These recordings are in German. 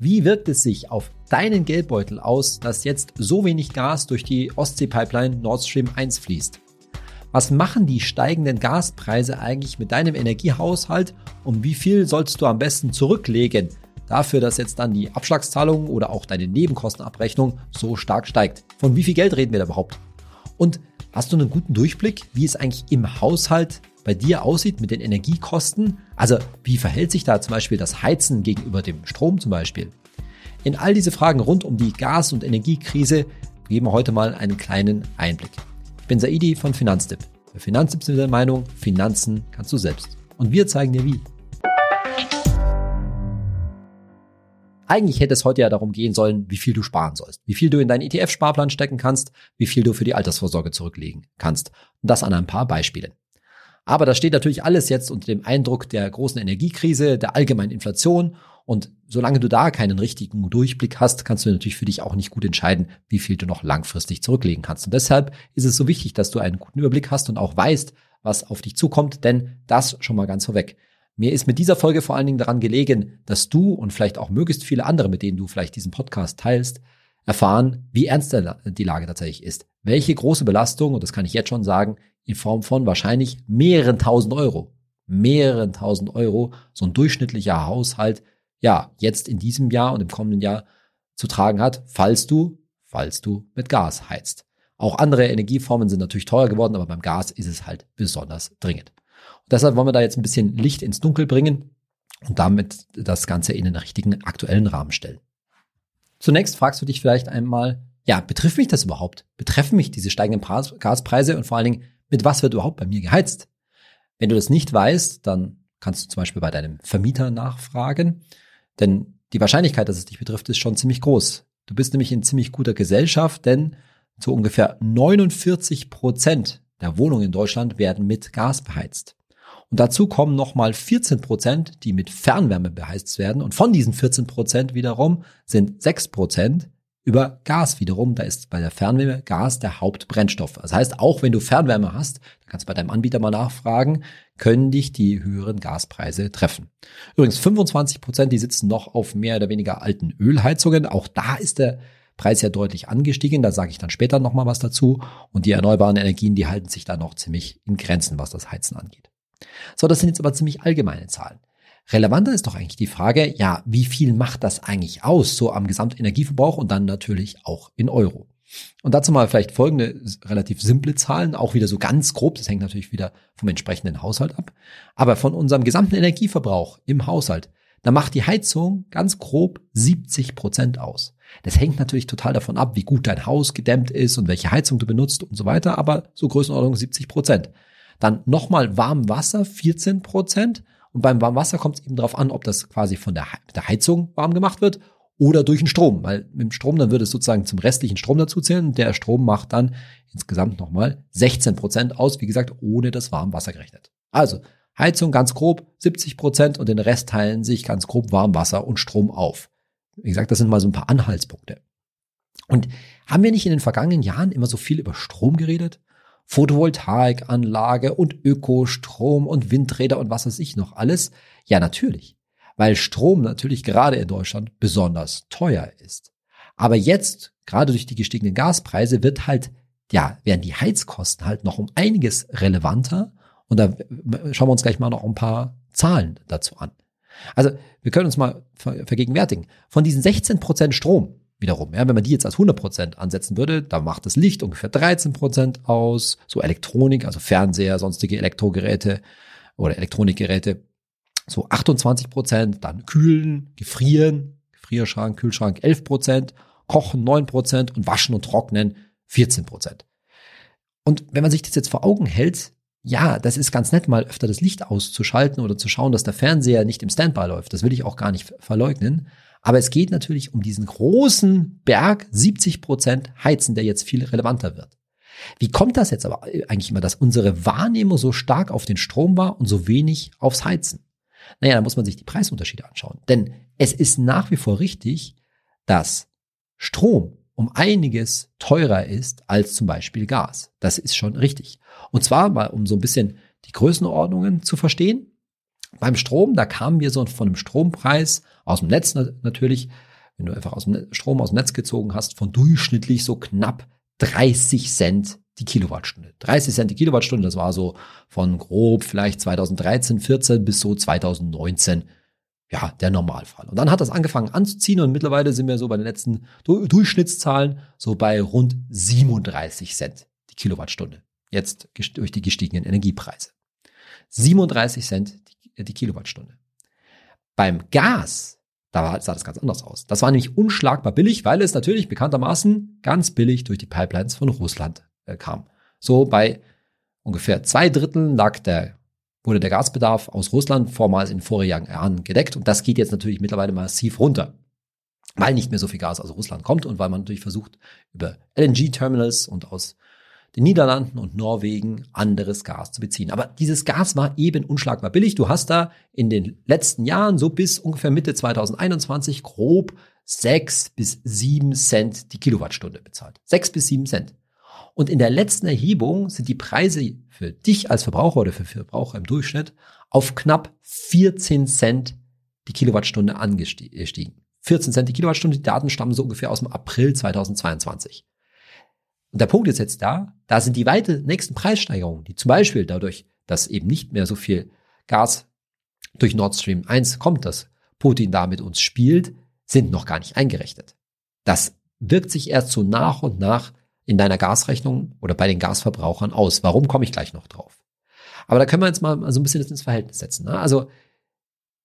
Wie wirkt es sich auf deinen Geldbeutel aus, dass jetzt so wenig Gas durch die Ostsee-Pipeline Nord Stream 1 fließt? Was machen die steigenden Gaspreise eigentlich mit deinem Energiehaushalt und wie viel sollst du am besten zurücklegen dafür, dass jetzt dann die Abschlagszahlung oder auch deine Nebenkostenabrechnung so stark steigt? Von wie viel Geld reden wir da überhaupt? Und hast du einen guten Durchblick, wie es eigentlich im Haushalt bei dir aussieht mit den Energiekosten. Also wie verhält sich da zum Beispiel das Heizen gegenüber dem Strom zum Beispiel? In all diese Fragen rund um die Gas- und Energiekrise geben wir heute mal einen kleinen Einblick. Ich bin Saidi von Finanztipp. Für sind wir der Meinung, Finanzen kannst du selbst. Und wir zeigen dir wie. Eigentlich hätte es heute ja darum gehen sollen, wie viel du sparen sollst, wie viel du in deinen ETF-Sparplan stecken kannst, wie viel du für die Altersvorsorge zurücklegen kannst. Und das an ein paar Beispielen. Aber das steht natürlich alles jetzt unter dem Eindruck der großen Energiekrise, der allgemeinen Inflation. Und solange du da keinen richtigen Durchblick hast, kannst du natürlich für dich auch nicht gut entscheiden, wie viel du noch langfristig zurücklegen kannst. Und deshalb ist es so wichtig, dass du einen guten Überblick hast und auch weißt, was auf dich zukommt, denn das schon mal ganz vorweg. Mir ist mit dieser Folge vor allen Dingen daran gelegen, dass du und vielleicht auch möglichst viele andere, mit denen du vielleicht diesen Podcast teilst, erfahren, wie ernst die Lage tatsächlich ist. Welche große Belastung, und das kann ich jetzt schon sagen, in Form von wahrscheinlich mehreren tausend Euro, mehreren tausend Euro, so ein durchschnittlicher Haushalt, ja, jetzt in diesem Jahr und im kommenden Jahr zu tragen hat, falls du, falls du mit Gas heizt. Auch andere Energieformen sind natürlich teuer geworden, aber beim Gas ist es halt besonders dringend. Und deshalb wollen wir da jetzt ein bisschen Licht ins Dunkel bringen und damit das Ganze in den richtigen aktuellen Rahmen stellen. Zunächst fragst du dich vielleicht einmal, ja, betrifft mich das überhaupt? Betreffen mich diese steigenden Gaspreise und vor allen Dingen, mit was wird überhaupt bei mir geheizt? Wenn du das nicht weißt, dann kannst du zum Beispiel bei deinem Vermieter nachfragen, denn die Wahrscheinlichkeit, dass es dich betrifft, ist schon ziemlich groß. Du bist nämlich in ziemlich guter Gesellschaft, denn zu ungefähr 49 Prozent der Wohnungen in Deutschland werden mit Gas beheizt. Und dazu kommen nochmal 14 Prozent, die mit Fernwärme beheizt werden. Und von diesen 14 Prozent wiederum sind 6 Prozent über Gas wiederum. Da ist bei der Fernwärme Gas der Hauptbrennstoff. Das heißt, auch wenn du Fernwärme hast, da kannst du bei deinem Anbieter mal nachfragen, können dich die höheren Gaspreise treffen. Übrigens 25 Prozent, die sitzen noch auf mehr oder weniger alten Ölheizungen. Auch da ist der Preis ja deutlich angestiegen. Da sage ich dann später nochmal was dazu. Und die erneuerbaren Energien, die halten sich da noch ziemlich in Grenzen, was das Heizen angeht. So, das sind jetzt aber ziemlich allgemeine Zahlen. Relevanter ist doch eigentlich die Frage, ja, wie viel macht das eigentlich aus, so am Gesamtenergieverbrauch und dann natürlich auch in Euro. Und dazu mal vielleicht folgende relativ simple Zahlen, auch wieder so ganz grob, das hängt natürlich wieder vom entsprechenden Haushalt ab. Aber von unserem gesamten Energieverbrauch im Haushalt, da macht die Heizung ganz grob 70 Prozent aus. Das hängt natürlich total davon ab, wie gut dein Haus gedämmt ist und welche Heizung du benutzt und so weiter, aber so Größenordnung 70 Prozent. Dann nochmal warm Wasser 14 Prozent und beim Warmwasser kommt es eben darauf an, ob das quasi von der, der Heizung warm gemacht wird oder durch den Strom. Weil mit dem Strom, dann würde es sozusagen zum restlichen Strom dazuzählen. Der Strom macht dann insgesamt nochmal 16 Prozent aus, wie gesagt, ohne das Warmwasser gerechnet. Also Heizung ganz grob 70 Prozent und den Rest teilen sich ganz grob Warmwasser und Strom auf. Wie gesagt, das sind mal so ein paar Anhaltspunkte. Und haben wir nicht in den vergangenen Jahren immer so viel über Strom geredet? Photovoltaikanlage und Ökostrom und Windräder und was weiß ich noch alles? Ja, natürlich. Weil Strom natürlich gerade in Deutschland besonders teuer ist. Aber jetzt, gerade durch die gestiegenen Gaspreise, wird halt, ja, werden die Heizkosten halt noch um einiges relevanter. Und da schauen wir uns gleich mal noch ein paar Zahlen dazu an. Also, wir können uns mal vergegenwärtigen. Von diesen 16 Prozent Strom, wiederum. Ja, wenn man die jetzt als 100% ansetzen würde, dann macht das Licht ungefähr 13% aus, so Elektronik, also Fernseher, sonstige Elektrogeräte oder Elektronikgeräte, so 28%, dann Kühlen, Gefrieren, Gefrierschrank, Kühlschrank 11%, Kochen 9% und Waschen und Trocknen 14%. Und wenn man sich das jetzt vor Augen hält, ja, das ist ganz nett, mal öfter das Licht auszuschalten oder zu schauen, dass der Fernseher nicht im Standby läuft. Das will ich auch gar nicht verleugnen. Aber es geht natürlich um diesen großen Berg 70 Prozent Heizen, der jetzt viel relevanter wird. Wie kommt das jetzt aber eigentlich immer, dass unsere Wahrnehmung so stark auf den Strom war und so wenig aufs Heizen? Naja, da muss man sich die Preisunterschiede anschauen. Denn es ist nach wie vor richtig, dass Strom um einiges teurer ist als zum Beispiel Gas. Das ist schon richtig. Und zwar mal, um so ein bisschen die Größenordnungen zu verstehen. Beim Strom, da kamen wir so von einem Strompreis aus dem Netz natürlich, wenn du einfach aus dem Strom aus dem Netz gezogen hast, von durchschnittlich so knapp 30 Cent die Kilowattstunde. 30 Cent die Kilowattstunde, das war so von grob vielleicht 2013, 14 bis so 2019 ja, der Normalfall. Und dann hat das angefangen anzuziehen und mittlerweile sind wir so bei den letzten Durchschnittszahlen so bei rund 37 Cent die Kilowattstunde. Jetzt durch die gestiegenen Energiepreise. 37 Cent die, die Kilowattstunde. Beim Gas, da sah das ganz anders aus. Das war nämlich unschlagbar billig, weil es natürlich bekanntermaßen ganz billig durch die Pipelines von Russland äh, kam. So bei ungefähr zwei Dritteln lag der wurde der Gasbedarf aus Russland vormals in vorigen Jahren gedeckt und das geht jetzt natürlich mittlerweile massiv runter, weil nicht mehr so viel Gas aus Russland kommt und weil man natürlich versucht, über LNG-Terminals und aus den Niederlanden und Norwegen anderes Gas zu beziehen. Aber dieses Gas war eben unschlagbar billig. Du hast da in den letzten Jahren so bis ungefähr Mitte 2021 grob sechs bis sieben Cent die Kilowattstunde bezahlt. Sechs bis sieben Cent. Und in der letzten Erhebung sind die Preise für dich als Verbraucher oder für Verbraucher im Durchschnitt auf knapp 14 Cent die Kilowattstunde angestiegen. 14 Cent die Kilowattstunde, die Daten stammen so ungefähr aus dem April 2022. Und der Punkt ist jetzt da, da sind die weite nächsten Preissteigerungen, die zum Beispiel dadurch, dass eben nicht mehr so viel Gas durch Nord Stream 1 kommt, dass Putin da mit uns spielt, sind noch gar nicht eingerechnet. Das wirkt sich erst so nach und nach in deiner Gasrechnung oder bei den Gasverbrauchern aus. Warum komme ich gleich noch drauf? Aber da können wir jetzt mal so ein bisschen ins Verhältnis setzen. Ne? Also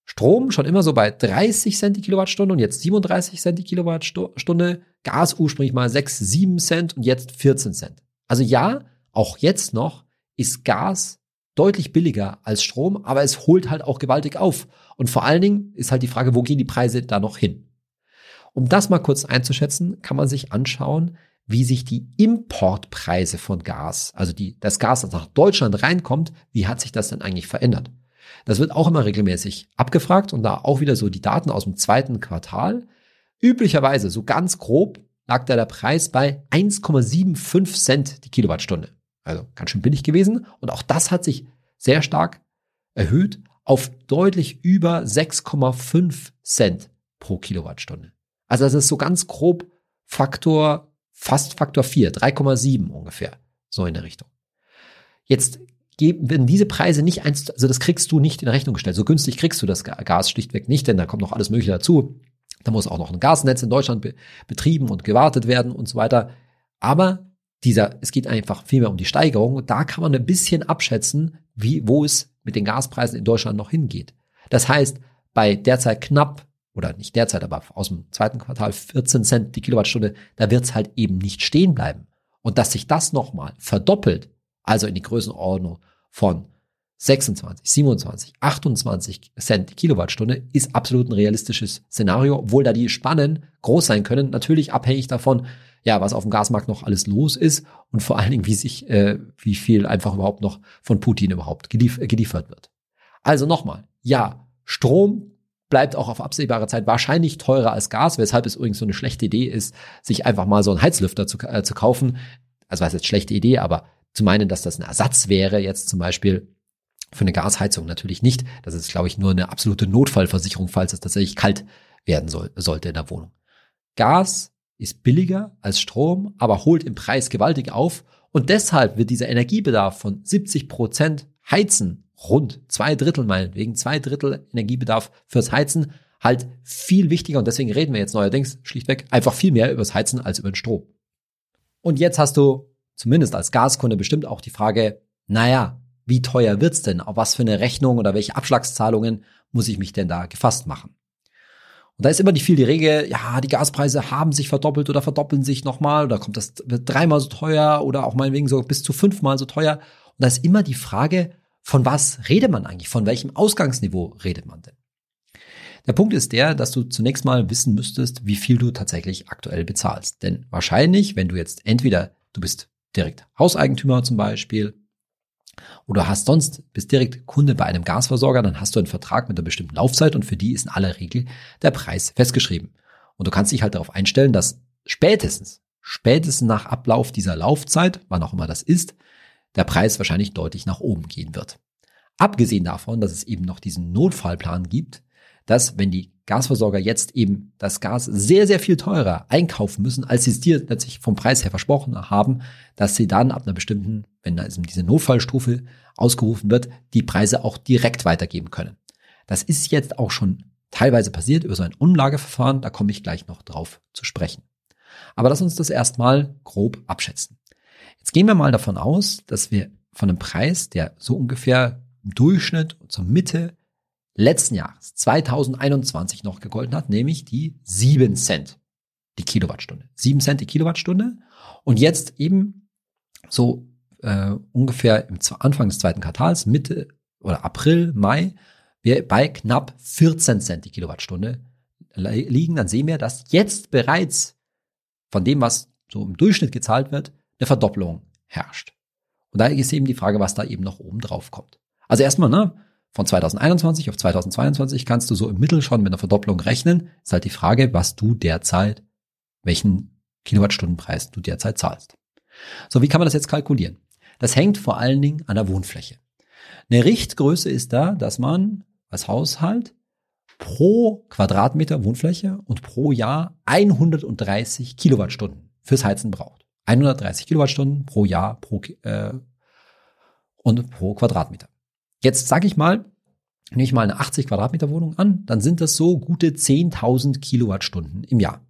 Strom schon immer so bei 30 Cent die Kilowattstunde und jetzt 37 Cent die Kilowattstunde. Gas ursprünglich mal 6, 7 Cent und jetzt 14 Cent. Also ja, auch jetzt noch ist Gas deutlich billiger als Strom, aber es holt halt auch gewaltig auf. Und vor allen Dingen ist halt die Frage, wo gehen die Preise da noch hin? Um das mal kurz einzuschätzen, kann man sich anschauen, wie sich die Importpreise von Gas, also die, das Gas, das nach Deutschland reinkommt, wie hat sich das denn eigentlich verändert? Das wird auch immer regelmäßig abgefragt und da auch wieder so die Daten aus dem zweiten Quartal. Üblicherweise, so ganz grob, lag da der Preis bei 1,75 Cent die Kilowattstunde. Also ganz schön billig gewesen. Und auch das hat sich sehr stark erhöht auf deutlich über 6,5 Cent pro Kilowattstunde. Also das ist so ganz grob Faktor fast Faktor 4, 3,7 ungefähr, so in der Richtung. Jetzt werden diese Preise nicht eins, also das kriegst du nicht in Rechnung gestellt. So günstig kriegst du das Gas schlichtweg nicht, denn da kommt noch alles Mögliche dazu. Da muss auch noch ein Gasnetz in Deutschland be betrieben und gewartet werden und so weiter. Aber dieser, es geht einfach vielmehr um die Steigerung. Da kann man ein bisschen abschätzen, wie, wo es mit den Gaspreisen in Deutschland noch hingeht. Das heißt, bei derzeit knapp oder nicht derzeit, aber aus dem zweiten Quartal 14 Cent die Kilowattstunde, da wird es halt eben nicht stehen bleiben. Und dass sich das nochmal verdoppelt, also in die Größenordnung von 26, 27, 28 Cent Kilowattstunde, ist absolut ein realistisches Szenario, obwohl da die Spannen groß sein können, natürlich abhängig davon, ja, was auf dem Gasmarkt noch alles los ist und vor allen Dingen, wie sich, äh, wie viel einfach überhaupt noch von Putin überhaupt gelief geliefert wird. Also nochmal, ja, Strom bleibt auch auf absehbare Zeit wahrscheinlich teurer als Gas, weshalb es übrigens so eine schlechte Idee ist, sich einfach mal so einen Heizlüfter zu, äh, zu kaufen. Also was jetzt schlechte Idee, aber zu meinen, dass das ein Ersatz wäre, jetzt zum Beispiel für eine Gasheizung natürlich nicht. Das ist, glaube ich, nur eine absolute Notfallversicherung, falls es tatsächlich kalt werden soll, sollte in der Wohnung. Gas ist billiger als Strom, aber holt im Preis gewaltig auf und deshalb wird dieser Energiebedarf von 70 Prozent Heizen rund zwei Drittel meinetwegen, zwei Drittel Energiebedarf fürs Heizen halt viel wichtiger und deswegen reden wir jetzt neuerdings schlichtweg einfach viel mehr übers Heizen als über den Strom. Und jetzt hast du zumindest als Gaskunde bestimmt auch die Frage, naja, wie teuer wird's denn? Auf was für eine Rechnung oder welche Abschlagszahlungen muss ich mich denn da gefasst machen? Und da ist immer die viel die Regel, ja, die Gaspreise haben sich verdoppelt oder verdoppeln sich nochmal oder kommt das wird dreimal so teuer oder auch meinetwegen so bis zu fünfmal so teuer. Und da ist immer die Frage, von was redet man eigentlich? Von welchem Ausgangsniveau redet man denn? Der Punkt ist der, dass du zunächst mal wissen müsstest, wie viel du tatsächlich aktuell bezahlst. Denn wahrscheinlich, wenn du jetzt entweder du bist direkt Hauseigentümer zum Beispiel oder hast sonst bist direkt Kunde bei einem Gasversorger, dann hast du einen Vertrag mit einer bestimmten Laufzeit und für die ist in aller Regel der Preis festgeschrieben. Und du kannst dich halt darauf einstellen, dass spätestens, spätestens nach Ablauf dieser Laufzeit, wann auch immer das ist, der Preis wahrscheinlich deutlich nach oben gehen wird. Abgesehen davon, dass es eben noch diesen Notfallplan gibt, dass wenn die Gasversorger jetzt eben das Gas sehr, sehr viel teurer einkaufen müssen, als sie es dir letztlich vom Preis her versprochen haben, dass sie dann ab einer bestimmten, wenn da diese Notfallstufe ausgerufen wird, die Preise auch direkt weitergeben können. Das ist jetzt auch schon teilweise passiert über so ein Umlageverfahren, da komme ich gleich noch drauf zu sprechen. Aber lass uns das erstmal grob abschätzen. Jetzt gehen wir mal davon aus, dass wir von einem Preis, der so ungefähr im Durchschnitt zur Mitte letzten Jahres, 2021 noch gegolten hat, nämlich die 7 Cent die Kilowattstunde. 7 Cent die Kilowattstunde. Und jetzt eben so äh, ungefähr im Anfang des zweiten Quartals, Mitte oder April, Mai, wir bei knapp 14 Cent die Kilowattstunde liegen, dann sehen wir, dass jetzt bereits von dem, was so im Durchschnitt gezahlt wird, eine Verdopplung herrscht. Und da ist eben die Frage, was da eben noch oben drauf kommt. Also erstmal, ne, von 2021 auf 2022 kannst du so im Mittel schon mit einer Verdopplung rechnen. Ist halt die Frage, was du derzeit, welchen Kilowattstundenpreis du derzeit zahlst. So, wie kann man das jetzt kalkulieren? Das hängt vor allen Dingen an der Wohnfläche. Eine Richtgröße ist da, dass man als Haushalt pro Quadratmeter Wohnfläche und pro Jahr 130 Kilowattstunden fürs Heizen braucht. 130 Kilowattstunden pro Jahr pro, äh, und pro Quadratmeter. Jetzt sage ich mal, nehme ich mal eine 80 Quadratmeter Wohnung an, dann sind das so gute 10.000 Kilowattstunden im Jahr.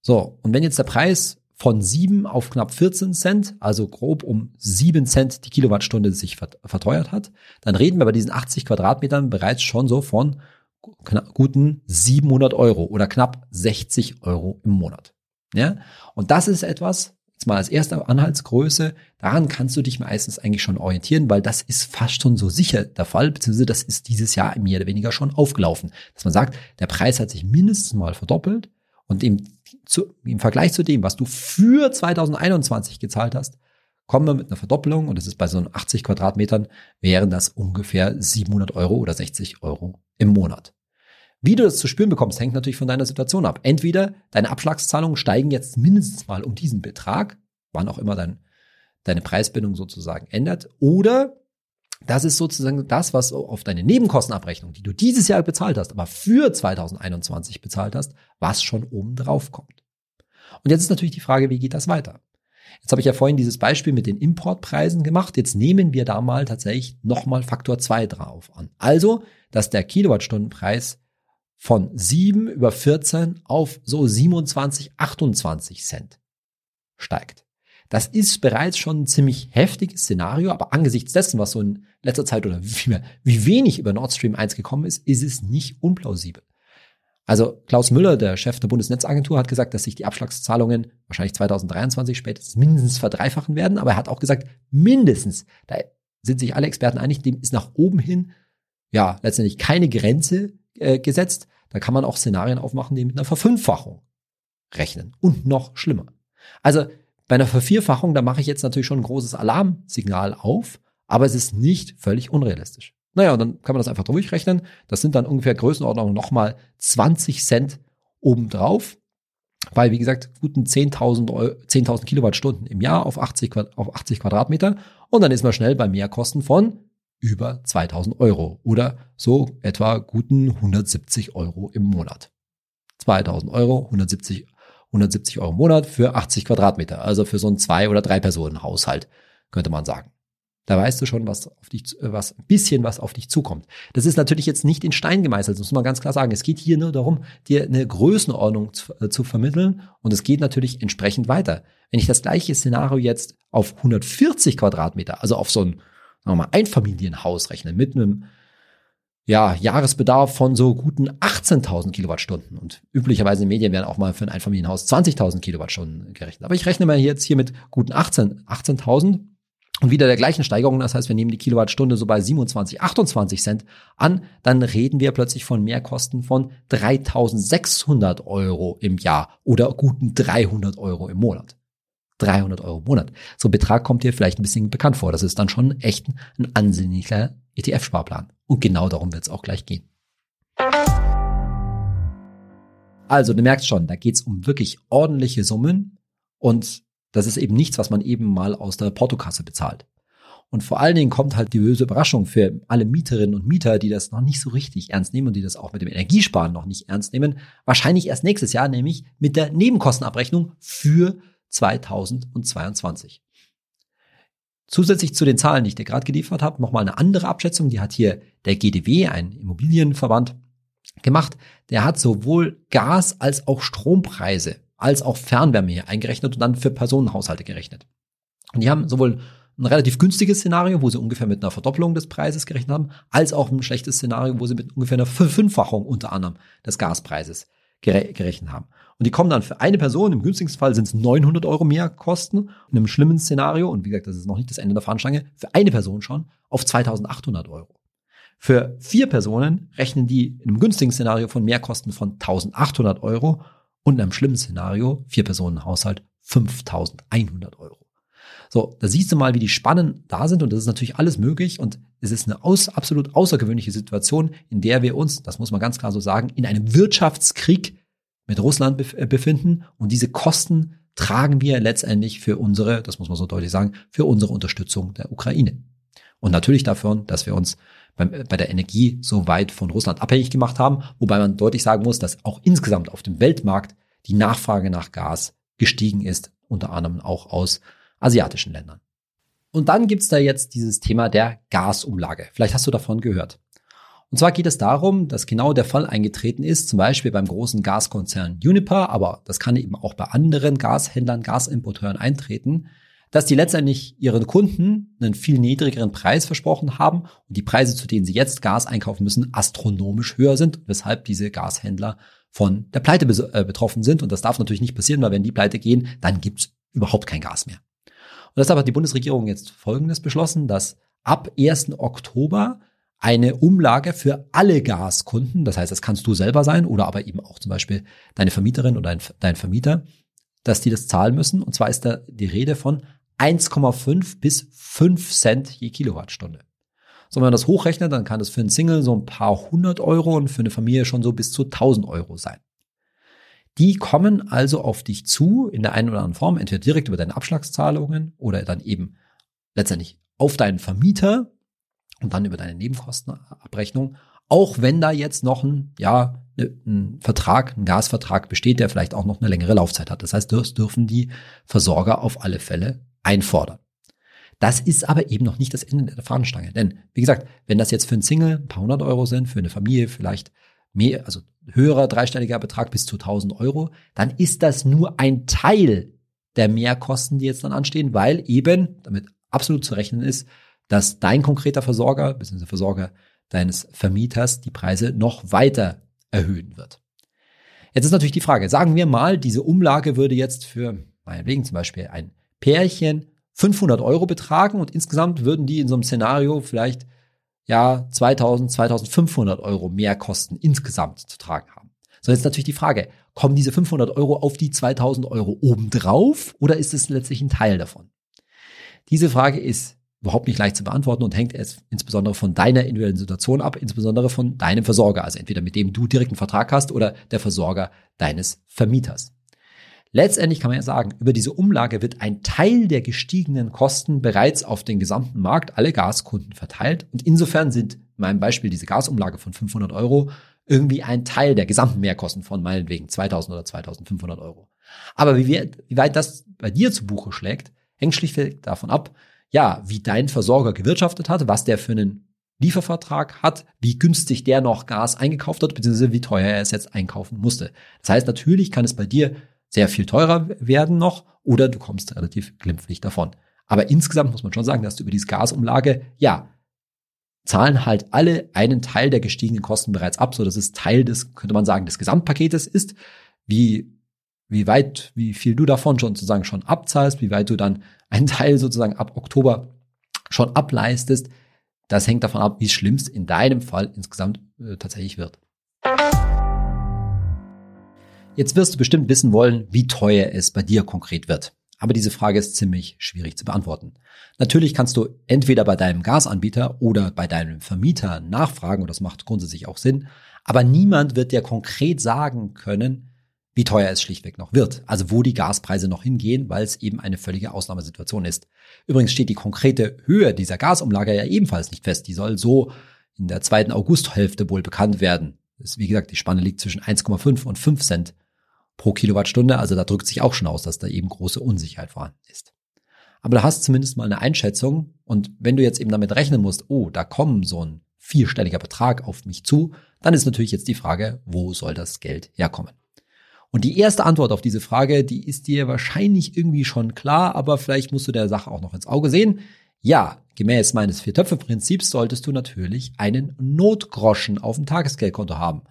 So, und wenn jetzt der Preis von 7 auf knapp 14 Cent, also grob um 7 Cent die Kilowattstunde sich verteuert hat, dann reden wir bei diesen 80 Quadratmetern bereits schon so von guten 700 Euro oder knapp 60 Euro im Monat. Ja? Und das ist etwas, Jetzt mal als erste Anhaltsgröße, daran kannst du dich meistens eigentlich schon orientieren, weil das ist fast schon so sicher der Fall, beziehungsweise das ist dieses Jahr mehr oder weniger schon aufgelaufen. Dass man sagt, der Preis hat sich mindestens mal verdoppelt und im, zu, im Vergleich zu dem, was du für 2021 gezahlt hast, kommen wir mit einer Verdoppelung und das ist bei so 80 Quadratmetern, wären das ungefähr 700 Euro oder 60 Euro im Monat. Wie du das zu spüren bekommst, hängt natürlich von deiner Situation ab. Entweder deine Abschlagszahlungen steigen jetzt mindestens mal um diesen Betrag, wann auch immer dein, deine Preisbindung sozusagen ändert, oder das ist sozusagen das, was auf deine Nebenkostenabrechnung, die du dieses Jahr bezahlt hast, aber für 2021 bezahlt hast, was schon oben drauf kommt. Und jetzt ist natürlich die Frage, wie geht das weiter? Jetzt habe ich ja vorhin dieses Beispiel mit den Importpreisen gemacht. Jetzt nehmen wir da mal tatsächlich nochmal Faktor 2 drauf an. Also, dass der Kilowattstundenpreis von 7 über 14 auf so 27, 28 Cent steigt. Das ist bereits schon ein ziemlich heftiges Szenario, aber angesichts dessen, was so in letzter Zeit oder wie, wie wenig über Nord Stream 1 gekommen ist, ist es nicht unplausibel. Also Klaus Müller, der Chef der Bundesnetzagentur, hat gesagt, dass sich die Abschlagszahlungen wahrscheinlich 2023 spätestens mindestens verdreifachen werden, aber er hat auch gesagt, mindestens, da sind sich alle Experten einig, dem ist nach oben hin ja letztendlich keine Grenze äh, gesetzt. Da kann man auch Szenarien aufmachen, die mit einer Verfünffachung rechnen. Und noch schlimmer. Also bei einer Vervierfachung, da mache ich jetzt natürlich schon ein großes Alarmsignal auf, aber es ist nicht völlig unrealistisch. Naja, und dann kann man das einfach durchrechnen. Das sind dann ungefähr Größenordnung nochmal 20 Cent obendrauf. Weil, wie gesagt, guten 10.000 10 Kilowattstunden im Jahr auf 80, auf 80 Quadratmeter. Und dann ist man schnell bei Mehrkosten von über 2000 Euro oder so etwa guten 170 Euro im Monat. 2000 Euro, 170, 170 Euro im Monat für 80 Quadratmeter, also für so ein Zwei- oder Drei-Personen-Haushalt, könnte man sagen. Da weißt du schon, was auf dich, was, ein bisschen was auf dich zukommt. Das ist natürlich jetzt nicht in Stein gemeißelt, das muss man ganz klar sagen. Es geht hier nur darum, dir eine Größenordnung zu, äh, zu vermitteln und es geht natürlich entsprechend weiter. Wenn ich das gleiche Szenario jetzt auf 140 Quadratmeter, also auf so ein sagen wir mal, Einfamilienhaus rechnen mit einem ja, Jahresbedarf von so guten 18.000 Kilowattstunden. Und üblicherweise in Medien werden auch mal für ein Einfamilienhaus 20.000 Kilowattstunden gerechnet. Aber ich rechne mal jetzt hier mit guten 18, 18.000 und wieder der gleichen Steigerung. Das heißt, wir nehmen die Kilowattstunde so bei 27, 28 Cent an. Dann reden wir plötzlich von Mehrkosten von 3.600 Euro im Jahr oder guten 300 Euro im Monat. 300 Euro im Monat. So ein Betrag kommt dir vielleicht ein bisschen bekannt vor. Das ist dann schon echt ein ansehnlicher ETF-Sparplan. Und genau darum wird es auch gleich gehen. Also, du merkst schon, da geht es um wirklich ordentliche Summen und das ist eben nichts, was man eben mal aus der Portokasse bezahlt. Und vor allen Dingen kommt halt die böse Überraschung für alle Mieterinnen und Mieter, die das noch nicht so richtig ernst nehmen und die das auch mit dem Energiesparen noch nicht ernst nehmen. Wahrscheinlich erst nächstes Jahr, nämlich mit der Nebenkostenabrechnung für 2022. Zusätzlich zu den Zahlen, die ich dir gerade geliefert habe, nochmal eine andere Abschätzung. Die hat hier der GDW, ein Immobilienverband, gemacht. Der hat sowohl Gas als auch Strompreise als auch Fernwärme hier eingerechnet und dann für Personenhaushalte gerechnet. Und die haben sowohl ein relativ günstiges Szenario, wo sie ungefähr mit einer Verdoppelung des Preises gerechnet haben, als auch ein schlechtes Szenario, wo sie mit ungefähr einer Verfünffachung unter anderem des Gaspreises gerechnet haben. Und die kommen dann für eine Person, im günstigsten Fall sind es 900 Euro mehr Kosten, und im schlimmen Szenario, und wie gesagt, das ist noch nicht das Ende der Fahnenstange, für eine Person schon auf 2800 Euro. Für vier Personen rechnen die in einem günstigen Szenario von Mehrkosten von 1800 Euro und in einem schlimmen Szenario, vier Personen Haushalt, 5100 Euro. So, da siehst du mal, wie die Spannen da sind und das ist natürlich alles möglich und es ist eine aus, absolut außergewöhnliche Situation, in der wir uns, das muss man ganz klar so sagen, in einem Wirtschaftskrieg mit Russland äh, befinden und diese Kosten tragen wir letztendlich für unsere, das muss man so deutlich sagen, für unsere Unterstützung der Ukraine. Und natürlich davon, dass wir uns beim, bei der Energie so weit von Russland abhängig gemacht haben, wobei man deutlich sagen muss, dass auch insgesamt auf dem Weltmarkt die Nachfrage nach Gas gestiegen ist, unter anderem auch aus asiatischen Ländern. Und dann gibt's da jetzt dieses Thema der Gasumlage. Vielleicht hast du davon gehört. Und zwar geht es darum, dass genau der Fall eingetreten ist, zum Beispiel beim großen Gaskonzern Uniper, aber das kann eben auch bei anderen Gashändlern, Gasimporteuren eintreten, dass die letztendlich ihren Kunden einen viel niedrigeren Preis versprochen haben und die Preise, zu denen sie jetzt Gas einkaufen müssen, astronomisch höher sind, weshalb diese Gashändler von der Pleite äh, betroffen sind. Und das darf natürlich nicht passieren, weil wenn die Pleite gehen, dann gibt's überhaupt kein Gas mehr. Und deshalb hat die Bundesregierung jetzt Folgendes beschlossen, dass ab 1. Oktober eine Umlage für alle Gaskunden, das heißt, das kannst du selber sein oder aber eben auch zum Beispiel deine Vermieterin oder dein, dein Vermieter, dass die das zahlen müssen. Und zwar ist da die Rede von 1,5 bis 5 Cent je Kilowattstunde. So, wenn man das hochrechnet, dann kann das für einen Single so ein paar hundert Euro und für eine Familie schon so bis zu 1000 Euro sein. Die kommen also auf dich zu in der einen oder anderen Form, entweder direkt über deine Abschlagszahlungen oder dann eben letztendlich auf deinen Vermieter und dann über deine Nebenkostenabrechnung. Auch wenn da jetzt noch ein, ja, ne, ein Vertrag, ein Gasvertrag besteht, der vielleicht auch noch eine längere Laufzeit hat. Das heißt, das dürfen die Versorger auf alle Fälle einfordern. Das ist aber eben noch nicht das Ende der Fahnenstange. Denn, wie gesagt, wenn das jetzt für einen Single ein paar hundert Euro sind, für eine Familie vielleicht mehr, also höherer dreistelliger Betrag bis zu 1000 Euro, dann ist das nur ein Teil der Mehrkosten, die jetzt dann anstehen, weil eben damit absolut zu rechnen ist, dass dein konkreter Versorger, bzw. Versorger deines Vermieters die Preise noch weiter erhöhen wird. Jetzt ist natürlich die Frage, sagen wir mal, diese Umlage würde jetzt für meinetwegen zum Beispiel ein Pärchen 500 Euro betragen und insgesamt würden die in so einem Szenario vielleicht ja 2000, 2500 Euro mehr Kosten insgesamt zu tragen haben. So jetzt natürlich die Frage, kommen diese 500 Euro auf die 2000 Euro obendrauf oder ist es letztlich ein Teil davon? Diese Frage ist überhaupt nicht leicht zu beantworten und hängt es insbesondere von deiner individuellen Situation ab, insbesondere von deinem Versorger, also entweder mit dem du direkten Vertrag hast oder der Versorger deines Vermieters. Letztendlich kann man ja sagen, über diese Umlage wird ein Teil der gestiegenen Kosten bereits auf den gesamten Markt, alle Gaskunden verteilt. Und insofern sind in meinem Beispiel diese Gasumlage von 500 Euro irgendwie ein Teil der gesamten Mehrkosten von meinetwegen 2000 oder 2500 Euro. Aber wie, wie weit das bei dir zu Buche schlägt, hängt schlichtweg davon ab, ja, wie dein Versorger gewirtschaftet hat, was der für einen Liefervertrag hat, wie günstig der noch Gas eingekauft hat, beziehungsweise wie teuer er es jetzt einkaufen musste. Das heißt, natürlich kann es bei dir sehr viel teurer werden noch oder du kommst relativ glimpflich davon. Aber insgesamt muss man schon sagen, dass du über diese Gasumlage, ja, zahlen halt alle einen Teil der gestiegenen Kosten bereits ab, so dass es Teil des, könnte man sagen, des Gesamtpaketes ist. Wie, wie weit, wie viel du davon schon sozusagen schon abzahlst, wie weit du dann einen Teil sozusagen ab Oktober schon ableistest, das hängt davon ab, wie es schlimmst in deinem Fall insgesamt äh, tatsächlich wird. Jetzt wirst du bestimmt wissen wollen, wie teuer es bei dir konkret wird. Aber diese Frage ist ziemlich schwierig zu beantworten. Natürlich kannst du entweder bei deinem Gasanbieter oder bei deinem Vermieter nachfragen, und das macht grundsätzlich auch Sinn, aber niemand wird dir konkret sagen können, wie teuer es schlichtweg noch wird. Also wo die Gaspreise noch hingehen, weil es eben eine völlige Ausnahmesituation ist. Übrigens steht die konkrete Höhe dieser Gasumlage ja ebenfalls nicht fest. Die soll so in der zweiten Augusthälfte wohl bekannt werden. Das, wie gesagt, die Spanne liegt zwischen 1,5 und 5 Cent pro Kilowattstunde. Also da drückt sich auch schon aus, dass da eben große Unsicherheit vorhanden ist. Aber du hast zumindest mal eine Einschätzung. Und wenn du jetzt eben damit rechnen musst, oh, da kommen so ein vierstelliger Betrag auf mich zu, dann ist natürlich jetzt die Frage, wo soll das Geld herkommen? Und die erste Antwort auf diese Frage, die ist dir wahrscheinlich irgendwie schon klar, aber vielleicht musst du der Sache auch noch ins Auge sehen. Ja, gemäß meines Vier-Töpfe-Prinzips solltest du natürlich einen Notgroschen auf dem Tagesgeldkonto haben.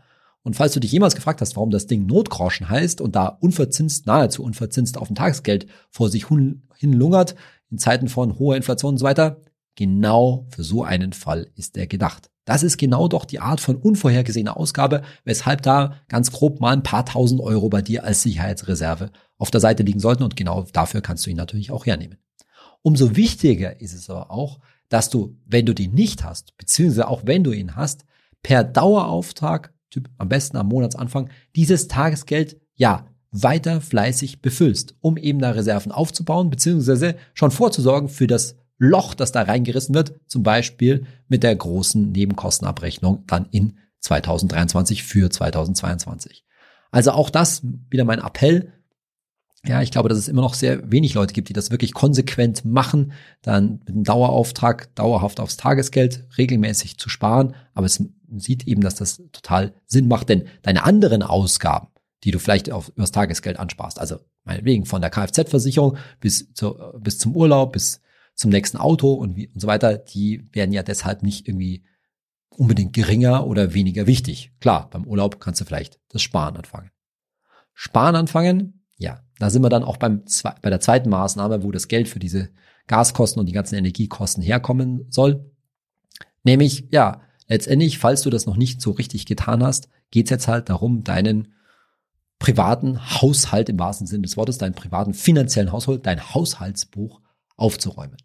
Und falls du dich jemals gefragt hast, warum das Ding Notgroschen heißt und da unverzinst, nahezu unverzinst auf dem Tagesgeld vor sich hin lungert, in Zeiten von hoher Inflation und so weiter, genau für so einen Fall ist er gedacht. Das ist genau doch die Art von unvorhergesehener Ausgabe, weshalb da ganz grob mal ein paar tausend Euro bei dir als Sicherheitsreserve auf der Seite liegen sollten und genau dafür kannst du ihn natürlich auch hernehmen. Umso wichtiger ist es aber auch, dass du, wenn du den nicht hast, beziehungsweise auch wenn du ihn hast, per Dauerauftrag, typ am besten am Monatsanfang, dieses Tagesgeld ja weiter fleißig befüllst, um eben da Reserven aufzubauen, beziehungsweise schon vorzusorgen für das Loch, das da reingerissen wird, zum Beispiel mit der großen Nebenkostenabrechnung dann in 2023 für 2022. Also auch das wieder mein Appell. Ja, ich glaube, dass es immer noch sehr wenig Leute gibt, die das wirklich konsequent machen, dann mit einem Dauerauftrag dauerhaft aufs Tagesgeld regelmäßig zu sparen. Aber es sieht eben, dass das total Sinn macht, denn deine anderen Ausgaben, die du vielleicht auf, übers Tagesgeld ansparst, also meinetwegen von der Kfz-Versicherung bis, zu, bis zum Urlaub, bis zum nächsten Auto und, wie, und so weiter, die werden ja deshalb nicht irgendwie unbedingt geringer oder weniger wichtig. Klar, beim Urlaub kannst du vielleicht das Sparen anfangen. Sparen anfangen, ja, da sind wir dann auch beim, bei der zweiten Maßnahme, wo das Geld für diese Gaskosten und die ganzen Energiekosten herkommen soll. Nämlich, ja, letztendlich, falls du das noch nicht so richtig getan hast, geht's jetzt halt darum, deinen privaten Haushalt im wahrsten Sinne des Wortes, deinen privaten finanziellen Haushalt, dein Haushaltsbuch aufzuräumen.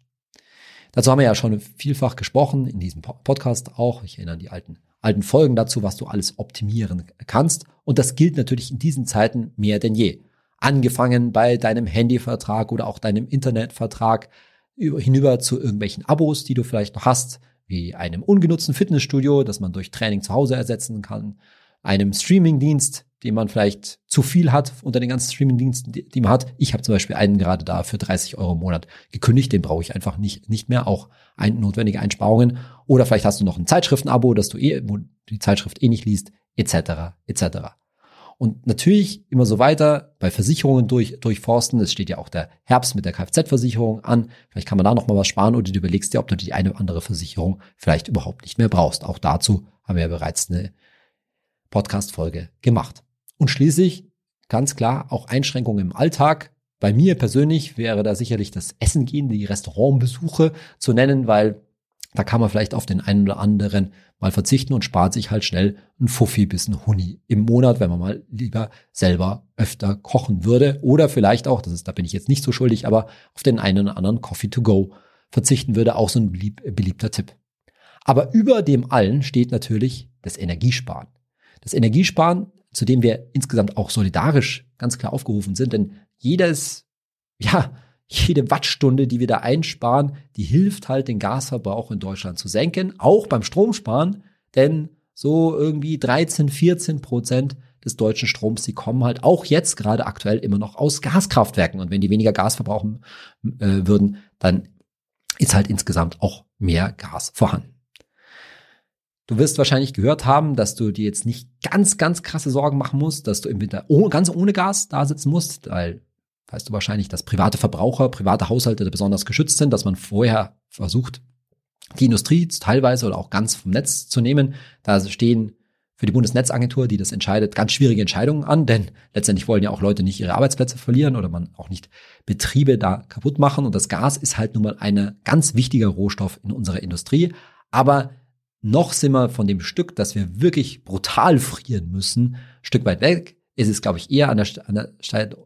Dazu haben wir ja schon vielfach gesprochen, in diesem Podcast auch. Ich erinnere an die alten, alten Folgen dazu, was du alles optimieren kannst. Und das gilt natürlich in diesen Zeiten mehr denn je. Angefangen bei deinem Handyvertrag oder auch deinem Internetvertrag hinüber zu irgendwelchen Abos, die du vielleicht noch hast, wie einem ungenutzten Fitnessstudio, das man durch Training zu Hause ersetzen kann, einem Streamingdienst, den man vielleicht zu viel hat unter den ganzen Streamingdiensten, die, die man hat. Ich habe zum Beispiel einen gerade da für 30 Euro im Monat gekündigt, den brauche ich einfach nicht, nicht mehr, auch ein, notwendige Einsparungen. Oder vielleicht hast du noch ein Zeitschriftenabo, dass du eh, wo die Zeitschrift eh nicht liest, etc. etc. Und natürlich immer so weiter bei Versicherungen durch, durchforsten. Es steht ja auch der Herbst mit der Kfz-Versicherung an. Vielleicht kann man da noch mal was sparen oder du überlegst dir, ob du die eine oder andere Versicherung vielleicht überhaupt nicht mehr brauchst. Auch dazu haben wir ja bereits eine Podcast-Folge gemacht. Und schließlich ganz klar auch Einschränkungen im Alltag. Bei mir persönlich wäre da sicherlich das Essen gehen, die Restaurantbesuche zu nennen, weil da kann man vielleicht auf den einen oder anderen mal verzichten und spart sich halt schnell ein Fuffi bis ein Huni im Monat, wenn man mal lieber selber öfter kochen würde. Oder vielleicht auch, das ist, da bin ich jetzt nicht so schuldig, aber auf den einen oder anderen Coffee to go verzichten würde, auch so ein belieb, beliebter Tipp. Aber über dem allen steht natürlich das Energiesparen. Das Energiesparen, zu dem wir insgesamt auch solidarisch ganz klar aufgerufen sind, denn jedes, ja, jede Wattstunde, die wir da einsparen, die hilft halt, den Gasverbrauch in Deutschland zu senken, auch beim Stromsparen, denn so irgendwie 13, 14 Prozent des deutschen Stroms, die kommen halt auch jetzt gerade aktuell immer noch aus Gaskraftwerken. Und wenn die weniger Gas verbrauchen äh, würden, dann ist halt insgesamt auch mehr Gas vorhanden. Du wirst wahrscheinlich gehört haben, dass du dir jetzt nicht ganz, ganz krasse Sorgen machen musst, dass du im Winter oh, ganz ohne Gas da sitzen musst, weil weißt du wahrscheinlich, dass private Verbraucher, private Haushalte da besonders geschützt sind, dass man vorher versucht, die Industrie teilweise oder auch ganz vom Netz zu nehmen. Da stehen für die Bundesnetzagentur, die das entscheidet, ganz schwierige Entscheidungen an, denn letztendlich wollen ja auch Leute nicht ihre Arbeitsplätze verlieren oder man auch nicht Betriebe da kaputt machen. Und das Gas ist halt nun mal ein ganz wichtiger Rohstoff in unserer Industrie. Aber noch sind wir von dem Stück, dass wir wirklich brutal frieren müssen, Stück weit weg. Es ist, glaube ich, eher an der, an der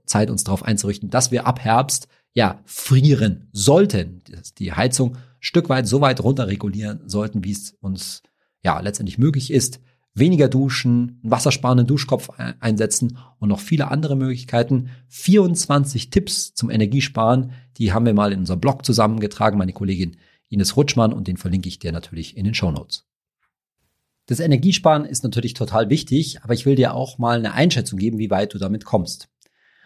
Zeit, uns darauf einzurichten, dass wir ab Herbst ja frieren sollten, die Heizung Stück weit so weit runter regulieren sollten, wie es uns ja letztendlich möglich ist. weniger duschen, einen wassersparenden Duschkopf einsetzen und noch viele andere Möglichkeiten. 24 Tipps zum Energiesparen, die haben wir mal in unserem Blog zusammengetragen, meine Kollegin Ines Rutschmann und den verlinke ich dir natürlich in den Show Notes. Das Energiesparen ist natürlich total wichtig, aber ich will dir auch mal eine Einschätzung geben, wie weit du damit kommst.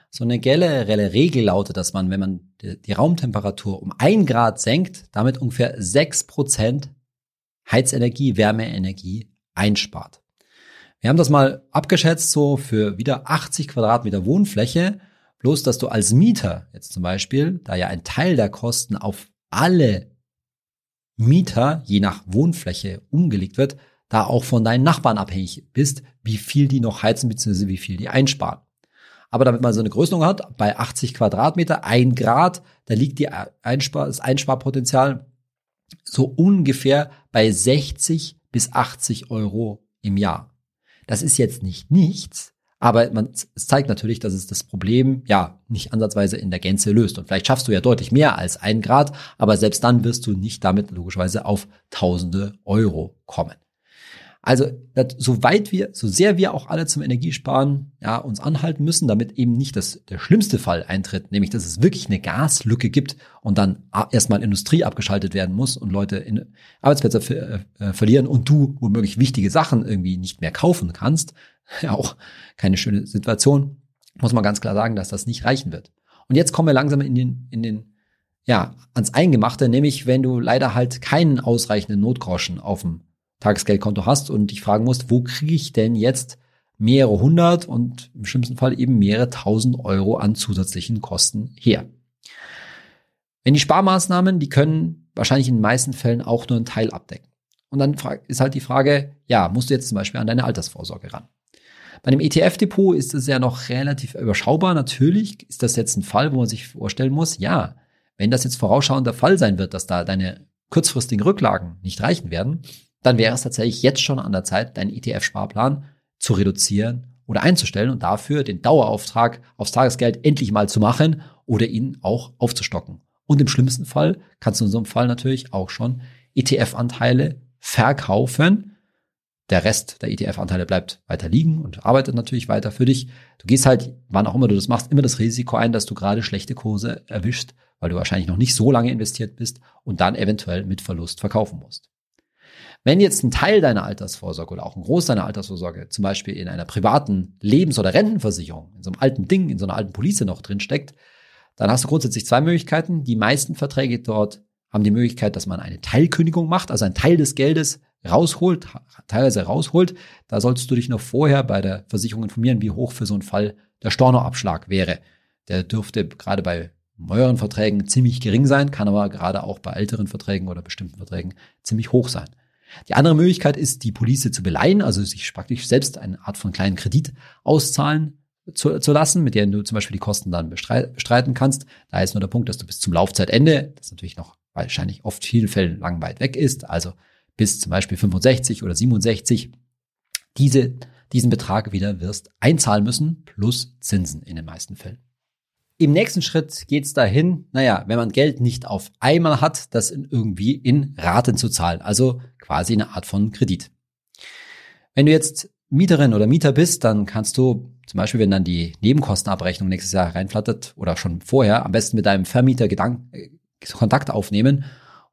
So eine generelle Regel lautet, dass man, wenn man die Raumtemperatur um ein Grad senkt, damit ungefähr sechs Prozent Heizenergie, Wärmeenergie einspart. Wir haben das mal abgeschätzt, so für wieder 80 Quadratmeter Wohnfläche, bloß dass du als Mieter jetzt zum Beispiel, da ja ein Teil der Kosten auf alle Mieter je nach Wohnfläche umgelegt wird, da auch von deinen Nachbarn abhängig bist, wie viel die noch heizen bzw. wie viel die einsparen. Aber damit man so eine Größenung hat, bei 80 Quadratmeter, ein Grad, da liegt die Einspar das Einsparpotenzial so ungefähr bei 60 bis 80 Euro im Jahr. Das ist jetzt nicht nichts, aber man, es zeigt natürlich, dass es das Problem ja nicht ansatzweise in der Gänze löst. Und vielleicht schaffst du ja deutlich mehr als ein Grad, aber selbst dann wirst du nicht damit logischerweise auf tausende Euro kommen. Also, so weit wir, so sehr wir auch alle zum Energiesparen, ja, uns anhalten müssen, damit eben nicht das, der schlimmste Fall eintritt, nämlich, dass es wirklich eine Gaslücke gibt und dann erstmal Industrie abgeschaltet werden muss und Leute in Arbeitsplätze äh, verlieren und du womöglich wichtige Sachen irgendwie nicht mehr kaufen kannst. Ja, auch keine schöne Situation. Muss man ganz klar sagen, dass das nicht reichen wird. Und jetzt kommen wir langsam in den, in den, ja, ans Eingemachte, nämlich wenn du leider halt keinen ausreichenden Notgroschen auf dem Tagesgeldkonto hast und dich fragen musst, wo kriege ich denn jetzt mehrere hundert und im schlimmsten Fall eben mehrere tausend Euro an zusätzlichen Kosten her. Wenn die Sparmaßnahmen, die können wahrscheinlich in den meisten Fällen auch nur einen Teil abdecken. Und dann ist halt die Frage, ja, musst du jetzt zum Beispiel an deine Altersvorsorge ran? Bei einem ETF-Depot ist es ja noch relativ überschaubar. Natürlich ist das jetzt ein Fall, wo man sich vorstellen muss, ja, wenn das jetzt vorausschauend der Fall sein wird, dass da deine kurzfristigen Rücklagen nicht reichen werden, dann wäre es tatsächlich jetzt schon an der Zeit, deinen ETF-Sparplan zu reduzieren oder einzustellen und dafür den Dauerauftrag aufs Tagesgeld endlich mal zu machen oder ihn auch aufzustocken. Und im schlimmsten Fall kannst du in so einem Fall natürlich auch schon ETF-Anteile verkaufen. Der Rest der ETF-Anteile bleibt weiter liegen und arbeitet natürlich weiter für dich. Du gehst halt, wann auch immer du das machst, immer das Risiko ein, dass du gerade schlechte Kurse erwischst, weil du wahrscheinlich noch nicht so lange investiert bist und dann eventuell mit Verlust verkaufen musst. Wenn jetzt ein Teil deiner Altersvorsorge oder auch ein Groß deiner Altersvorsorge zum Beispiel in einer privaten Lebens- oder Rentenversicherung, in so einem alten Ding, in so einer alten Police noch drin steckt, dann hast du grundsätzlich zwei Möglichkeiten. Die meisten Verträge dort haben die Möglichkeit, dass man eine Teilkündigung macht, also einen Teil des Geldes rausholt, teilweise rausholt. Da solltest du dich noch vorher bei der Versicherung informieren, wie hoch für so einen Fall der Stornoabschlag wäre. Der dürfte gerade bei neueren Verträgen ziemlich gering sein, kann aber gerade auch bei älteren Verträgen oder bestimmten Verträgen ziemlich hoch sein. Die andere Möglichkeit ist, die Police zu beleihen, also sich praktisch selbst eine Art von kleinen Kredit auszahlen zu, zu lassen, mit der du zum Beispiel die Kosten dann bestreiten kannst. Da ist nur der Punkt, dass du bis zum Laufzeitende, das natürlich noch wahrscheinlich oft vielen Fällen lang weit weg ist, also bis zum Beispiel 65 oder 67, diese, diesen Betrag wieder wirst einzahlen müssen, plus Zinsen in den meisten Fällen. Im nächsten Schritt geht es dahin, naja, wenn man Geld nicht auf einmal hat, das in irgendwie in Raten zu zahlen, also quasi eine Art von Kredit. Wenn du jetzt Mieterin oder Mieter bist, dann kannst du zum Beispiel, wenn dann die Nebenkostenabrechnung nächstes Jahr reinflattert oder schon vorher, am besten mit deinem Vermieter Gedank äh, Kontakt aufnehmen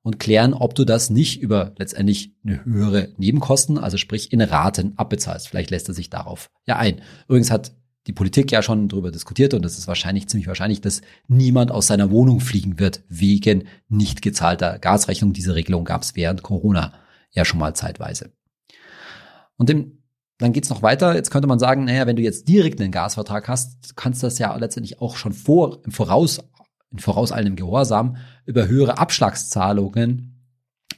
und klären, ob du das nicht über letztendlich eine höhere Nebenkosten, also sprich in Raten abbezahlst. Vielleicht lässt er sich darauf ja ein. Übrigens hat die Politik ja schon darüber diskutiert und es ist wahrscheinlich ziemlich wahrscheinlich, dass niemand aus seiner Wohnung fliegen wird wegen nicht gezahlter Gasrechnung. Diese Regelung gab es während Corona ja schon mal zeitweise. Und im, dann geht's noch weiter. Jetzt könnte man sagen, naja, wenn du jetzt direkt einen Gasvertrag hast, kannst du das ja letztendlich auch schon vor, im Voraus, in vorauseilendem Gehorsam über höhere Abschlagszahlungen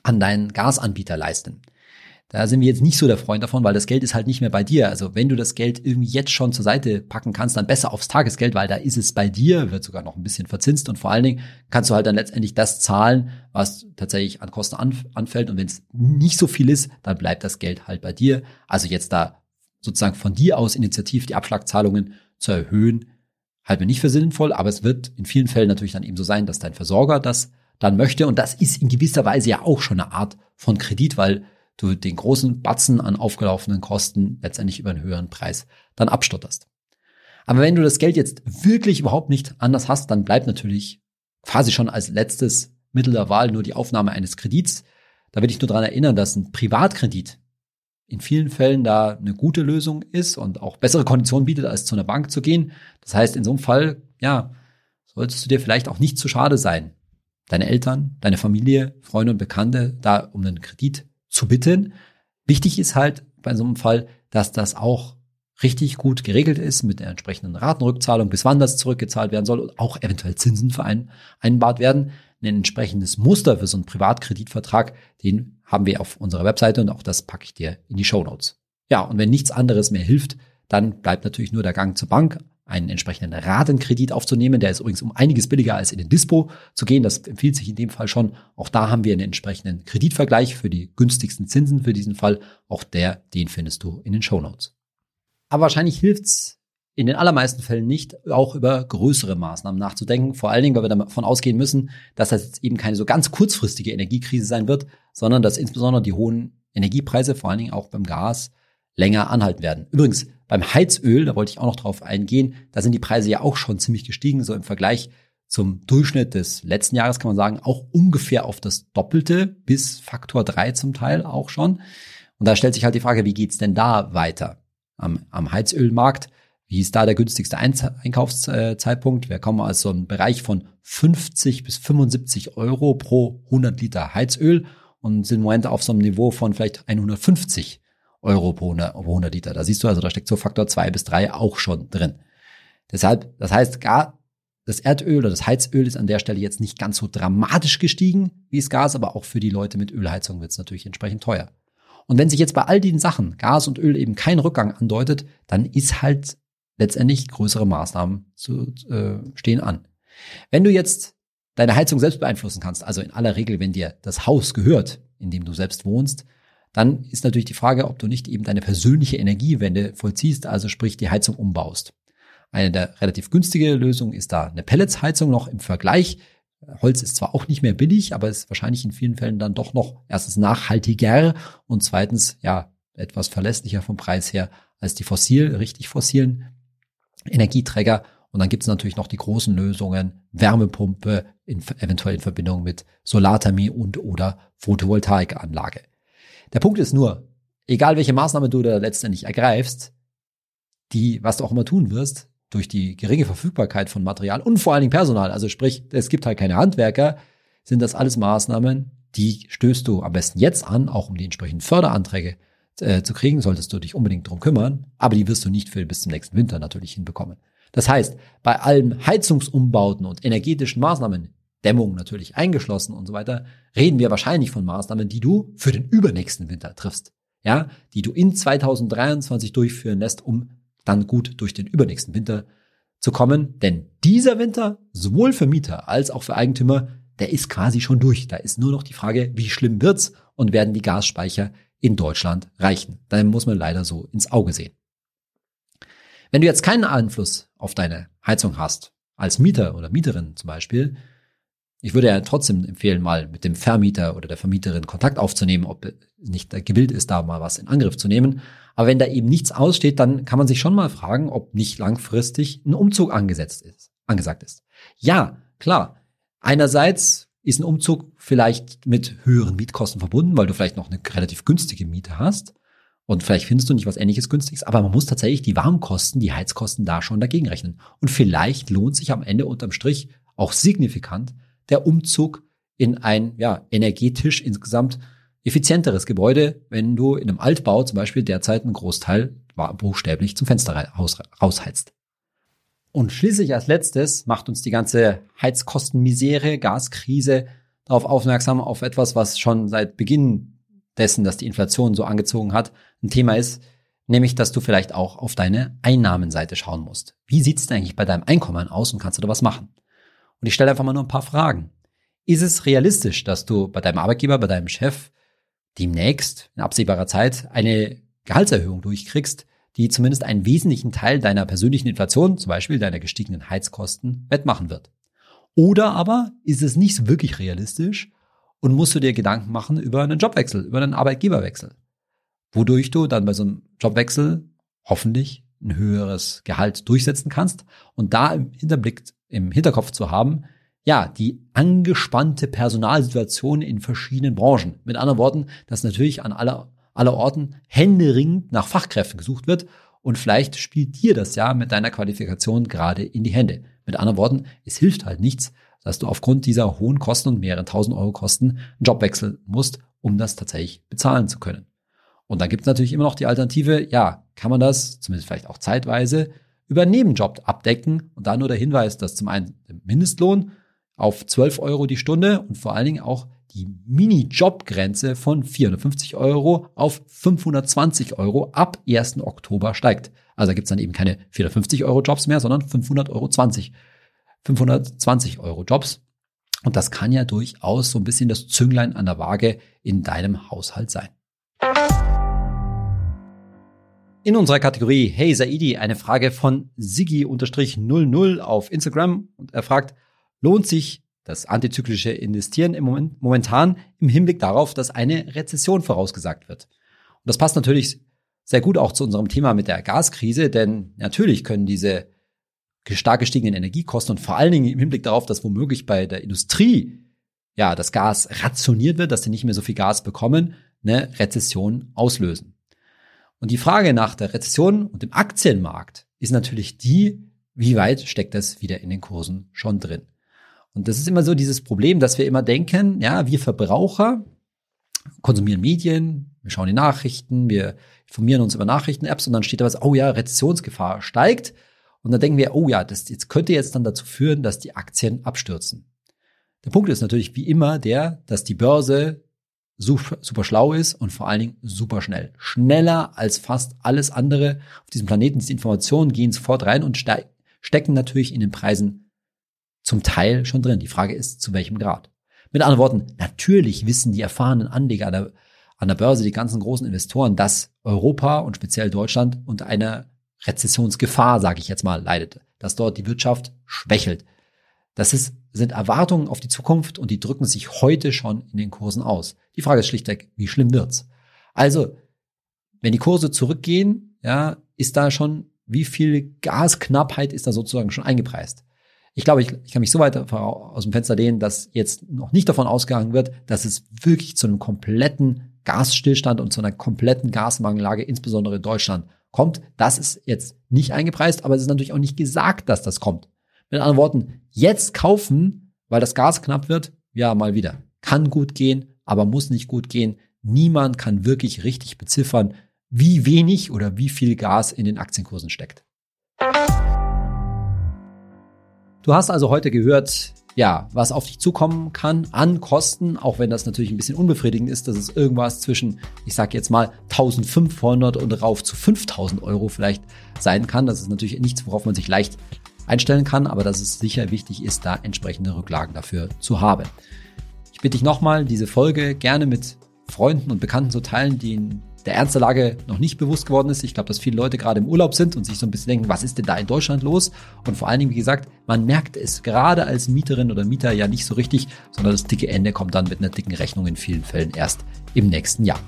an deinen Gasanbieter leisten. Da sind wir jetzt nicht so der Freund davon, weil das Geld ist halt nicht mehr bei dir. Also wenn du das Geld irgendwie jetzt schon zur Seite packen kannst, dann besser aufs Tagesgeld, weil da ist es bei dir, wird sogar noch ein bisschen verzinst und vor allen Dingen kannst du halt dann letztendlich das zahlen, was tatsächlich an Kosten anfällt. Und wenn es nicht so viel ist, dann bleibt das Geld halt bei dir. Also jetzt da sozusagen von dir aus initiativ die Abschlagzahlungen zu erhöhen, halten wir nicht für sinnvoll, aber es wird in vielen Fällen natürlich dann eben so sein, dass dein Versorger das dann möchte. Und das ist in gewisser Weise ja auch schon eine Art von Kredit, weil du den großen Batzen an aufgelaufenen Kosten letztendlich über einen höheren Preis dann abstotterst. Aber wenn du das Geld jetzt wirklich überhaupt nicht anders hast, dann bleibt natürlich quasi schon als letztes Mittel der Wahl nur die Aufnahme eines Kredits. Da will ich nur daran erinnern, dass ein Privatkredit in vielen Fällen da eine gute Lösung ist und auch bessere Konditionen bietet, als zu einer Bank zu gehen. Das heißt, in so einem Fall, ja, solltest du dir vielleicht auch nicht zu schade sein, deine Eltern, deine Familie, Freunde und Bekannte da um einen Kredit zu bitten. Wichtig ist halt bei so einem Fall, dass das auch richtig gut geregelt ist mit der entsprechenden Ratenrückzahlung, bis wann das zurückgezahlt werden soll und auch eventuell Zinsen vereinbart werden. Ein entsprechendes Muster für so einen Privatkreditvertrag, den haben wir auf unserer Webseite und auch das packe ich dir in die Show Notes. Ja, und wenn nichts anderes mehr hilft, dann bleibt natürlich nur der Gang zur Bank, einen entsprechenden Ratenkredit aufzunehmen. Der ist übrigens um einiges billiger als in den Dispo zu gehen. Das empfiehlt sich in dem Fall schon. Auch da haben wir einen entsprechenden Kreditvergleich für die günstigsten Zinsen für diesen Fall. Auch der, den findest du in den Show Notes. Aber wahrscheinlich hilft's in den allermeisten Fällen nicht, auch über größere Maßnahmen nachzudenken. Vor allen Dingen, weil wir davon ausgehen müssen, dass das jetzt eben keine so ganz kurzfristige Energiekrise sein wird, sondern dass insbesondere die hohen Energiepreise, vor allen Dingen auch beim Gas, länger anhalten werden. Übrigens, beim Heizöl, da wollte ich auch noch drauf eingehen, da sind die Preise ja auch schon ziemlich gestiegen, so im Vergleich zum Durchschnitt des letzten Jahres kann man sagen, auch ungefähr auf das Doppelte bis Faktor 3 zum Teil auch schon. Und da stellt sich halt die Frage, wie geht's denn da weiter am, am Heizölmarkt? Wie ist da der günstigste Einkaufszeitpunkt? Wir kommen also im Bereich von 50 bis 75 Euro pro 100 Liter Heizöl und sind im Moment auf so einem Niveau von vielleicht 150 Euro pro 100, Liter. Da siehst du also, da steckt so Faktor 2 bis 3 auch schon drin. Deshalb, das heißt, gar das Erdöl oder das Heizöl ist an der Stelle jetzt nicht ganz so dramatisch gestiegen wie das Gas, aber auch für die Leute mit Ölheizung wird es natürlich entsprechend teuer. Und wenn sich jetzt bei all diesen Sachen Gas und Öl eben kein Rückgang andeutet, dann ist halt letztendlich größere Maßnahmen zu äh, stehen an. Wenn du jetzt deine Heizung selbst beeinflussen kannst, also in aller Regel, wenn dir das Haus gehört, in dem du selbst wohnst, dann ist natürlich die Frage, ob du nicht eben deine persönliche Energiewende vollziehst, also sprich die Heizung umbaust. Eine der relativ günstige Lösungen ist da eine Pelletsheizung noch im Vergleich. Holz ist zwar auch nicht mehr billig, aber ist wahrscheinlich in vielen Fällen dann doch noch erstens nachhaltiger und zweitens ja etwas verlässlicher vom Preis her als die fossil, richtig fossilen Energieträger. Und dann gibt es natürlich noch die großen Lösungen, Wärmepumpe, in, eventuell in Verbindung mit Solarthermie und oder Photovoltaikanlage. Der Punkt ist nur, egal welche Maßnahme du da letztendlich ergreifst, die, was du auch immer tun wirst, durch die geringe Verfügbarkeit von Material und vor allen Dingen Personal, also sprich, es gibt halt keine Handwerker, sind das alles Maßnahmen, die stößt du am besten jetzt an, auch um die entsprechenden Förderanträge äh, zu kriegen, solltest du dich unbedingt drum kümmern, aber die wirst du nicht für bis zum nächsten Winter natürlich hinbekommen. Das heißt, bei allen Heizungsumbauten und energetischen Maßnahmen, Dämmung natürlich eingeschlossen und so weiter, reden wir wahrscheinlich von Maßnahmen, die du für den übernächsten Winter triffst. Ja, die du in 2023 durchführen lässt, um dann gut durch den übernächsten Winter zu kommen. Denn dieser Winter, sowohl für Mieter als auch für Eigentümer, der ist quasi schon durch. Da ist nur noch die Frage, wie schlimm wird's und werden die Gasspeicher in Deutschland reichen. Dann muss man leider so ins Auge sehen. Wenn du jetzt keinen Einfluss auf deine Heizung hast, als Mieter oder Mieterin zum Beispiel, ich würde ja trotzdem empfehlen, mal mit dem Vermieter oder der Vermieterin Kontakt aufzunehmen, ob nicht gewillt ist, da mal was in Angriff zu nehmen. Aber wenn da eben nichts aussteht, dann kann man sich schon mal fragen, ob nicht langfristig ein Umzug angesetzt ist, angesagt ist. Ja, klar. Einerseits ist ein Umzug vielleicht mit höheren Mietkosten verbunden, weil du vielleicht noch eine relativ günstige Miete hast. Und vielleicht findest du nicht was ähnliches günstiges, aber man muss tatsächlich die Warmkosten, die Heizkosten da schon dagegen rechnen. Und vielleicht lohnt sich am Ende unterm Strich auch signifikant der Umzug in ein ja, energetisch insgesamt effizienteres Gebäude, wenn du in einem Altbau zum Beispiel derzeit einen Großteil buchstäblich zum Fenster rausheizt. Und schließlich als letztes macht uns die ganze Heizkostenmisere, Gaskrise darauf aufmerksam auf etwas, was schon seit Beginn dessen, dass die Inflation so angezogen hat, ein Thema ist, nämlich, dass du vielleicht auch auf deine Einnahmenseite schauen musst. Wie sieht es denn eigentlich bei deinem Einkommen aus und kannst du da was machen? Und ich stelle einfach mal nur ein paar Fragen. Ist es realistisch, dass du bei deinem Arbeitgeber, bei deinem Chef demnächst in absehbarer Zeit eine Gehaltserhöhung durchkriegst, die zumindest einen wesentlichen Teil deiner persönlichen Inflation, zum Beispiel deiner gestiegenen Heizkosten, wettmachen wird. Oder aber ist es nicht wirklich realistisch und musst du dir Gedanken machen über einen Jobwechsel, über einen Arbeitgeberwechsel. Wodurch du dann bei so einem Jobwechsel hoffentlich ein höheres Gehalt durchsetzen kannst und da im Hinterblick, im Hinterkopf zu haben, ja, die angespannte Personalsituation in verschiedenen Branchen. Mit anderen Worten, dass natürlich an aller, aller Orten händeringend nach Fachkräften gesucht wird und vielleicht spielt dir das ja mit deiner Qualifikation gerade in die Hände. Mit anderen Worten, es hilft halt nichts, dass du aufgrund dieser hohen Kosten und mehreren tausend Euro Kosten einen Job wechseln musst, um das tatsächlich bezahlen zu können. Und dann gibt es natürlich immer noch die Alternative, ja, kann man das, zumindest vielleicht auch zeitweise, über einen Nebenjob abdecken. Und da nur der Hinweis, dass zum einen der Mindestlohn auf 12 Euro die Stunde und vor allen Dingen auch die Mini-Job-Grenze von 450 Euro auf 520 Euro ab 1. Oktober steigt. Also da gibt es dann eben keine 450 Euro Jobs mehr, sondern 500 Euro 20. 520 Euro Jobs. Und das kann ja durchaus so ein bisschen das Zünglein an der Waage in deinem Haushalt sein. In unserer Kategorie Hey Saidi eine Frage von Siggi-00 auf Instagram und er fragt, lohnt sich das antizyklische Investieren im Moment, momentan im Hinblick darauf, dass eine Rezession vorausgesagt wird? Und das passt natürlich sehr gut auch zu unserem Thema mit der Gaskrise, denn natürlich können diese stark gestiegenen Energiekosten und vor allen Dingen im Hinblick darauf, dass womöglich bei der Industrie ja das Gas rationiert wird, dass sie nicht mehr so viel Gas bekommen, eine Rezession auslösen. Und die Frage nach der Rezession und dem Aktienmarkt ist natürlich die, wie weit steckt das wieder in den Kursen schon drin? Und das ist immer so dieses Problem, dass wir immer denken, ja, wir Verbraucher konsumieren Medien, wir schauen die Nachrichten, wir informieren uns über Nachrichten-Apps und dann steht da was, oh ja, Rezessionsgefahr steigt. Und dann denken wir, oh ja, das jetzt könnte jetzt dann dazu führen, dass die Aktien abstürzen. Der Punkt ist natürlich wie immer der, dass die Börse super, super schlau ist und vor allen Dingen super schnell. Schneller als fast alles andere auf diesem Planeten. Diese Informationen gehen sofort rein und stecken natürlich in den Preisen zum Teil schon drin. Die Frage ist, zu welchem Grad. Mit anderen Worten, natürlich wissen die erfahrenen Anleger an der, an der Börse, die ganzen großen Investoren, dass Europa und speziell Deutschland unter einer Rezessionsgefahr, sage ich jetzt mal, leidet, dass dort die Wirtschaft schwächelt. Das ist, sind Erwartungen auf die Zukunft und die drücken sich heute schon in den Kursen aus. Die Frage ist schlichtweg, wie schlimm wird's? Also, wenn die Kurse zurückgehen, ja, ist da schon, wie viel Gasknappheit ist da sozusagen schon eingepreist? Ich glaube, ich, ich kann mich so weit aus dem Fenster lehnen, dass jetzt noch nicht davon ausgegangen wird, dass es wirklich zu einem kompletten Gasstillstand und zu einer kompletten Gasmangellage, insbesondere in Deutschland, kommt. Das ist jetzt nicht eingepreist, aber es ist natürlich auch nicht gesagt, dass das kommt. Mit anderen Worten, jetzt kaufen, weil das Gas knapp wird, ja, mal wieder. Kann gut gehen, aber muss nicht gut gehen. Niemand kann wirklich richtig beziffern, wie wenig oder wie viel Gas in den Aktienkursen steckt. Du hast also heute gehört, ja, was auf dich zukommen kann an Kosten, auch wenn das natürlich ein bisschen unbefriedigend ist, dass es irgendwas zwischen, ich sage jetzt mal 1500 und rauf zu 5000 Euro vielleicht sein kann. Das ist natürlich nichts, worauf man sich leicht einstellen kann, aber dass es sicher wichtig ist, da entsprechende Rücklagen dafür zu haben. Ich bitte dich nochmal, diese Folge gerne mit Freunden und Bekannten zu teilen, die in der Ernst der Lage noch nicht bewusst geworden ist. Ich glaube, dass viele Leute gerade im Urlaub sind und sich so ein bisschen denken, was ist denn da in Deutschland los? Und vor allen Dingen, wie gesagt, man merkt es gerade als Mieterin oder Mieter ja nicht so richtig, sondern das dicke Ende kommt dann mit einer dicken Rechnung in vielen Fällen erst im nächsten Jahr.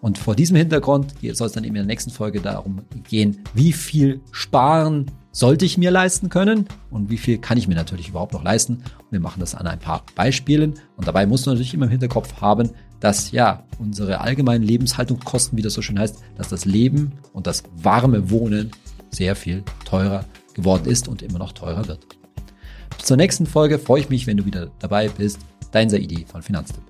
Und vor diesem Hintergrund soll es dann eben in der nächsten Folge darum gehen, wie viel sparen sollte ich mir leisten können und wie viel kann ich mir natürlich überhaupt noch leisten. Und wir machen das an ein paar Beispielen. Und dabei musst du natürlich immer im Hinterkopf haben, dass ja unsere allgemeinen Lebenshaltungskosten, wie das so schön heißt, dass das Leben und das warme Wohnen sehr viel teurer geworden ist und immer noch teurer wird. Bis zur nächsten Folge freue ich mich, wenn du wieder dabei bist. Dein Saidi von Finanztipp.